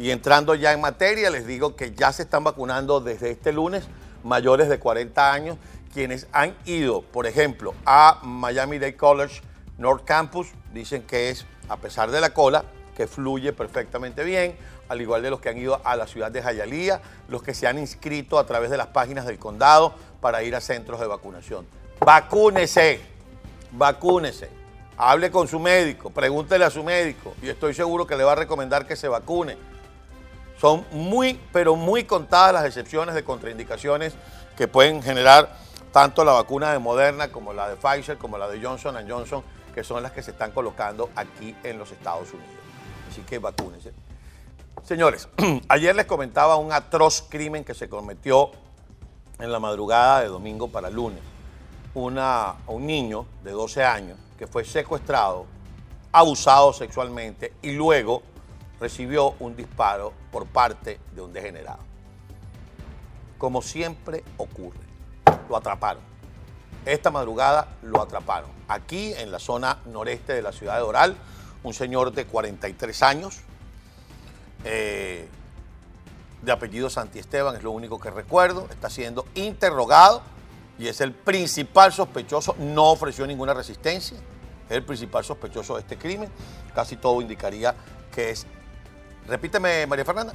Y entrando ya en materia, les digo que ya se están vacunando desde este lunes mayores de 40 años, quienes han ido, por ejemplo, a Miami Dade College North Campus, dicen que es, a pesar de la cola, que fluye perfectamente bien, al igual de los que han ido a la ciudad de Jayalía, los que se han inscrito a través de las páginas del condado para ir a centros de vacunación. Vacúnese, vacúnese. Hable con su médico, pregúntele a su médico y estoy seguro que le va a recomendar que se vacune. Son muy, pero muy contadas las excepciones de contraindicaciones que pueden generar tanto la vacuna de Moderna como la de Pfizer, como la de Johnson Johnson, que son las que se están colocando aquí en los Estados Unidos. Así que vacúnense. Señores, ayer les comentaba un atroz crimen que se cometió en la madrugada de domingo para lunes. Una, un niño de 12 años que fue secuestrado, abusado sexualmente y luego recibió un disparo por parte de un degenerado. Como siempre ocurre, lo atraparon. Esta madrugada lo atraparon. Aquí en la zona noreste de la ciudad de Doral, un señor de 43 años, eh, de apellido Santiesteban, es lo único que recuerdo, está siendo interrogado y es el principal sospechoso, no ofreció ninguna resistencia, es el principal sospechoso de este crimen, casi todo indicaría que es, repíteme María Fernanda,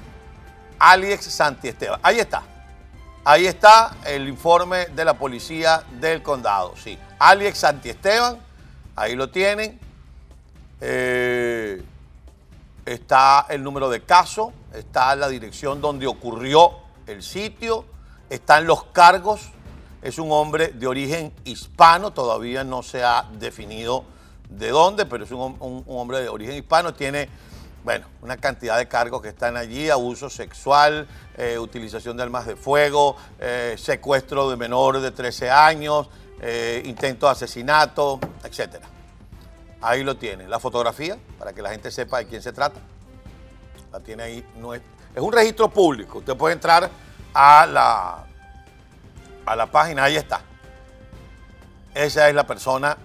Alex Santiesteban, ahí está, ahí está el informe de la policía del condado, sí, Alex Santiesteban, ahí lo tienen, eh, está el número de caso, está la dirección donde ocurrió el sitio, están los cargos, es un hombre de origen hispano, todavía no se ha definido de dónde, pero es un, hombre de origen hispano, tiene, bueno, una cantidad de cargos que están allí, abuso sexual, eh, utilización de armas de fuego, eh, secuestro de menores de 13 años, eh, intento de asesinato, etc. Ahí lo tiene, la fotografía, para que la gente sepa de quién se trata tiene ahí. No es, es un registro público. Usted puede entrar a la, a la página, ahí está. Esa es la persona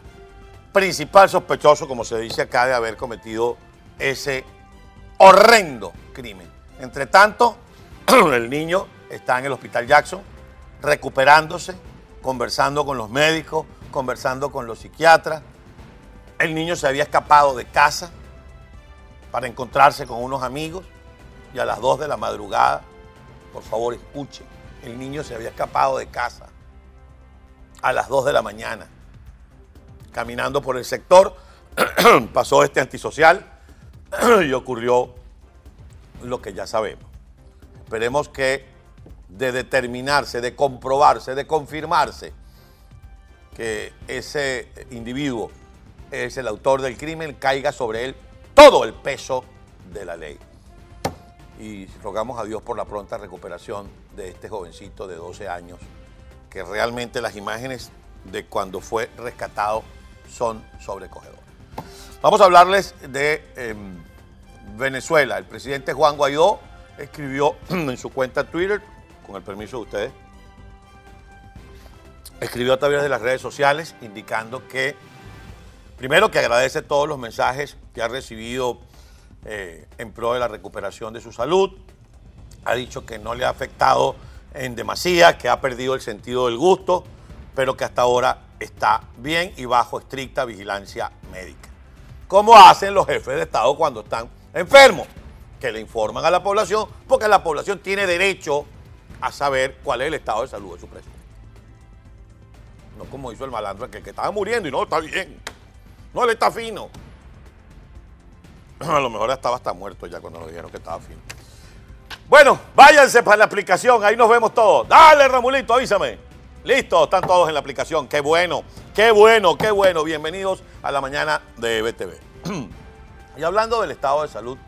principal sospechoso, como se dice acá, de haber cometido ese horrendo crimen. Entre tanto, el niño está en el hospital Jackson, recuperándose, conversando con los médicos, conversando con los psiquiatras. El niño se había escapado de casa, para encontrarse con unos amigos y a las 2 de la madrugada, por favor escuchen, el niño se había escapado de casa a las 2 de la mañana. Caminando por el sector, pasó este antisocial y ocurrió lo que ya sabemos. Esperemos que de determinarse, de comprobarse, de confirmarse que ese individuo es el autor del crimen, caiga sobre él todo el peso de la ley. Y rogamos a Dios por la pronta recuperación de este jovencito de 12 años, que realmente las imágenes de cuando fue rescatado son sobrecogedoras. Vamos a hablarles de em, Venezuela. El presidente Juan Guaidó escribió en su cuenta Twitter, con el permiso de ustedes, escribió a través de las redes sociales indicando que Primero que agradece todos los mensajes que ha recibido eh, en pro de la recuperación de su salud. Ha dicho que no le ha afectado en demasía, que ha perdido el sentido del gusto, pero que hasta ahora está bien y bajo estricta vigilancia médica. ¿Cómo hacen los jefes de Estado cuando están enfermos? Que le informan a la población, porque la población tiene derecho a saber cuál es el estado de salud de su presidente. No como hizo el malandro, que, que estaba muriendo y no, está bien. No, él está fino. A lo mejor estaba hasta muerto ya cuando nos dijeron que estaba fino. Bueno, váyanse para la aplicación, ahí nos vemos todos. Dale, Ramulito, avísame. Listo, están todos en la aplicación. Qué bueno, qué bueno, qué bueno. Bienvenidos a la mañana de BTV. y hablando del estado de salud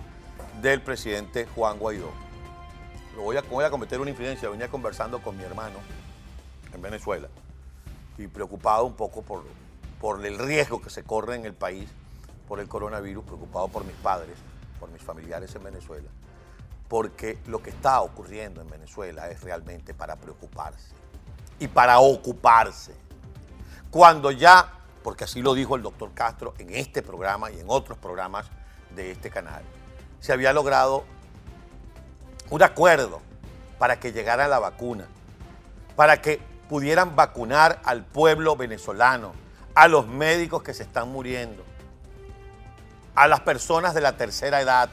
del presidente Juan Guaidó, lo voy a, voy a cometer una infidencia. Venía conversando con mi hermano en Venezuela y preocupado un poco por por el riesgo que se corre en el país por el coronavirus, preocupado por mis padres, por mis familiares en Venezuela, porque lo que está ocurriendo en Venezuela es realmente para preocuparse y para ocuparse. Cuando ya, porque así lo dijo el doctor Castro en este programa y en otros programas de este canal, se había logrado un acuerdo para que llegara la vacuna, para que pudieran vacunar al pueblo venezolano, a los médicos que se están muriendo, a las personas de la tercera edad,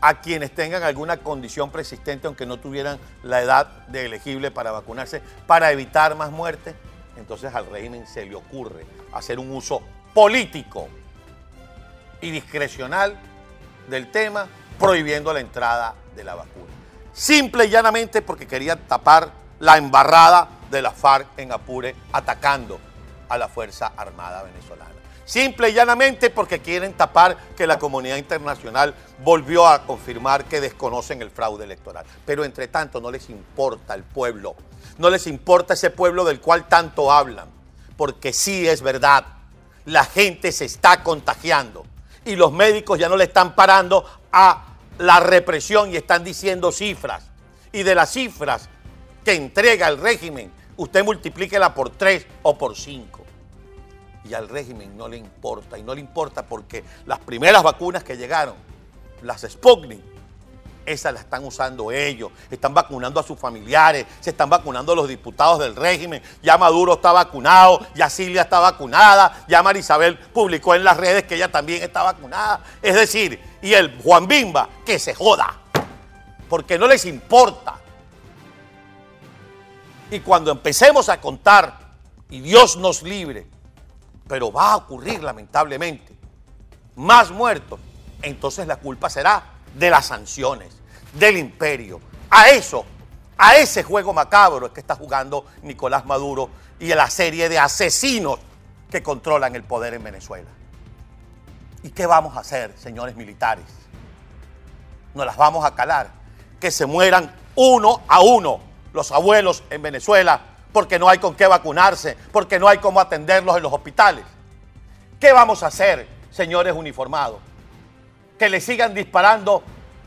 a quienes tengan alguna condición persistente aunque no tuvieran la edad de elegible para vacunarse, para evitar más muertes, entonces al régimen se le ocurre hacer un uso político y discrecional del tema, prohibiendo la entrada de la vacuna. Simple y llanamente porque querían tapar la embarrada de la FARC en Apure atacando a la Fuerza Armada Venezolana. Simple y llanamente porque quieren tapar que la comunidad internacional volvió a confirmar que desconocen el fraude electoral. Pero entre tanto no les importa el pueblo, no les importa ese pueblo del cual tanto hablan, porque sí es verdad, la gente se está contagiando y los médicos ya no le están parando a la represión y están diciendo cifras. Y de las cifras que entrega el régimen, usted multiplíquela por tres o por cinco. Y al régimen no le importa, y no le importa porque las primeras vacunas que llegaron, las Sputnik, esas las están usando ellos, están vacunando a sus familiares, se están vacunando a los diputados del régimen, ya Maduro está vacunado, ya Silvia está vacunada, ya Marisabel publicó en las redes que ella también está vacunada. Es decir, y el Juan Bimba, que se joda, porque no les importa. Y cuando empecemos a contar, y Dios nos libre, pero va a ocurrir lamentablemente, más muertos, entonces la culpa será de las sanciones, del imperio. A eso, a ese juego macabro que está jugando Nicolás Maduro y a la serie de asesinos que controlan el poder en Venezuela. ¿Y qué vamos a hacer, señores militares? Nos las vamos a calar. Que se mueran uno a uno los abuelos en Venezuela porque no hay con qué vacunarse, porque no hay cómo atenderlos en los hospitales. ¿Qué vamos a hacer, señores uniformados? Que le sigan disparando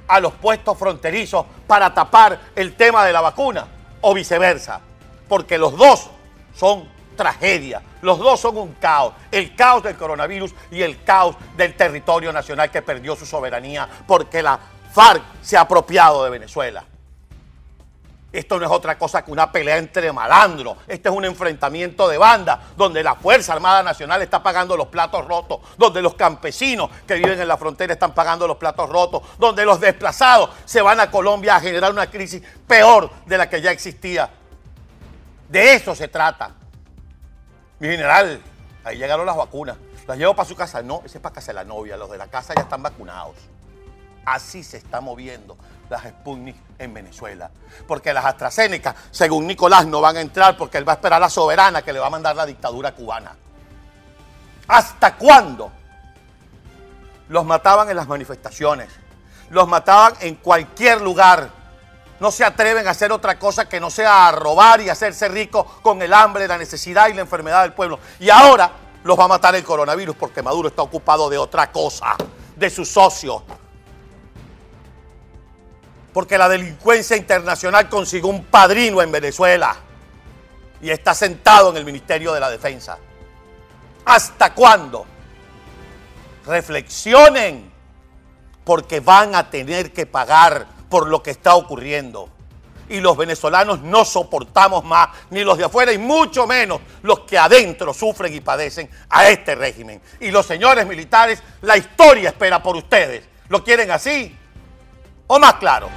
a los puestos fronterizos para tapar el tema de la vacuna o viceversa, porque los dos son tragedia, los dos son un caos, el caos del coronavirus y el caos del territorio nacional que perdió su soberanía porque la FARC se ha apropiado de Venezuela. Esto no es otra cosa que una pelea entre malandros. Este es un enfrentamiento de banda donde la Fuerza Armada Nacional está pagando los platos rotos, donde los campesinos que viven en la frontera están pagando los platos rotos, donde los desplazados se van a Colombia a generar una crisis peor de la que ya existía. De eso se trata. Mi general, ahí llegaron las vacunas. ¿Las llevo para su casa? No, ese es para casa de la novia. Los de la casa ya están vacunados. Así se está moviendo las Sputnik en Venezuela. Porque las AstraZeneca, según Nicolás, no van a entrar porque él va a esperar a la soberana que le va a mandar la dictadura cubana. ¿Hasta cuándo? Los mataban en las manifestaciones, los mataban en cualquier lugar. No se atreven a hacer otra cosa que no sea a robar y hacerse rico con el hambre, la necesidad y la enfermedad del pueblo. Y ahora los va a matar el coronavirus porque Maduro está ocupado de otra cosa, de sus socios, porque la delincuencia internacional consiguió un padrino en Venezuela y está sentado en el Ministerio de la Defensa. ¿Hasta cuándo? Reflexionen, porque van a tener que pagar por lo que está ocurriendo. Y los venezolanos no soportamos más, ni los de afuera, y mucho menos los que adentro sufren y padecen a este régimen. Y los señores militares, la historia espera por ustedes. ¿Lo quieren así o más claro?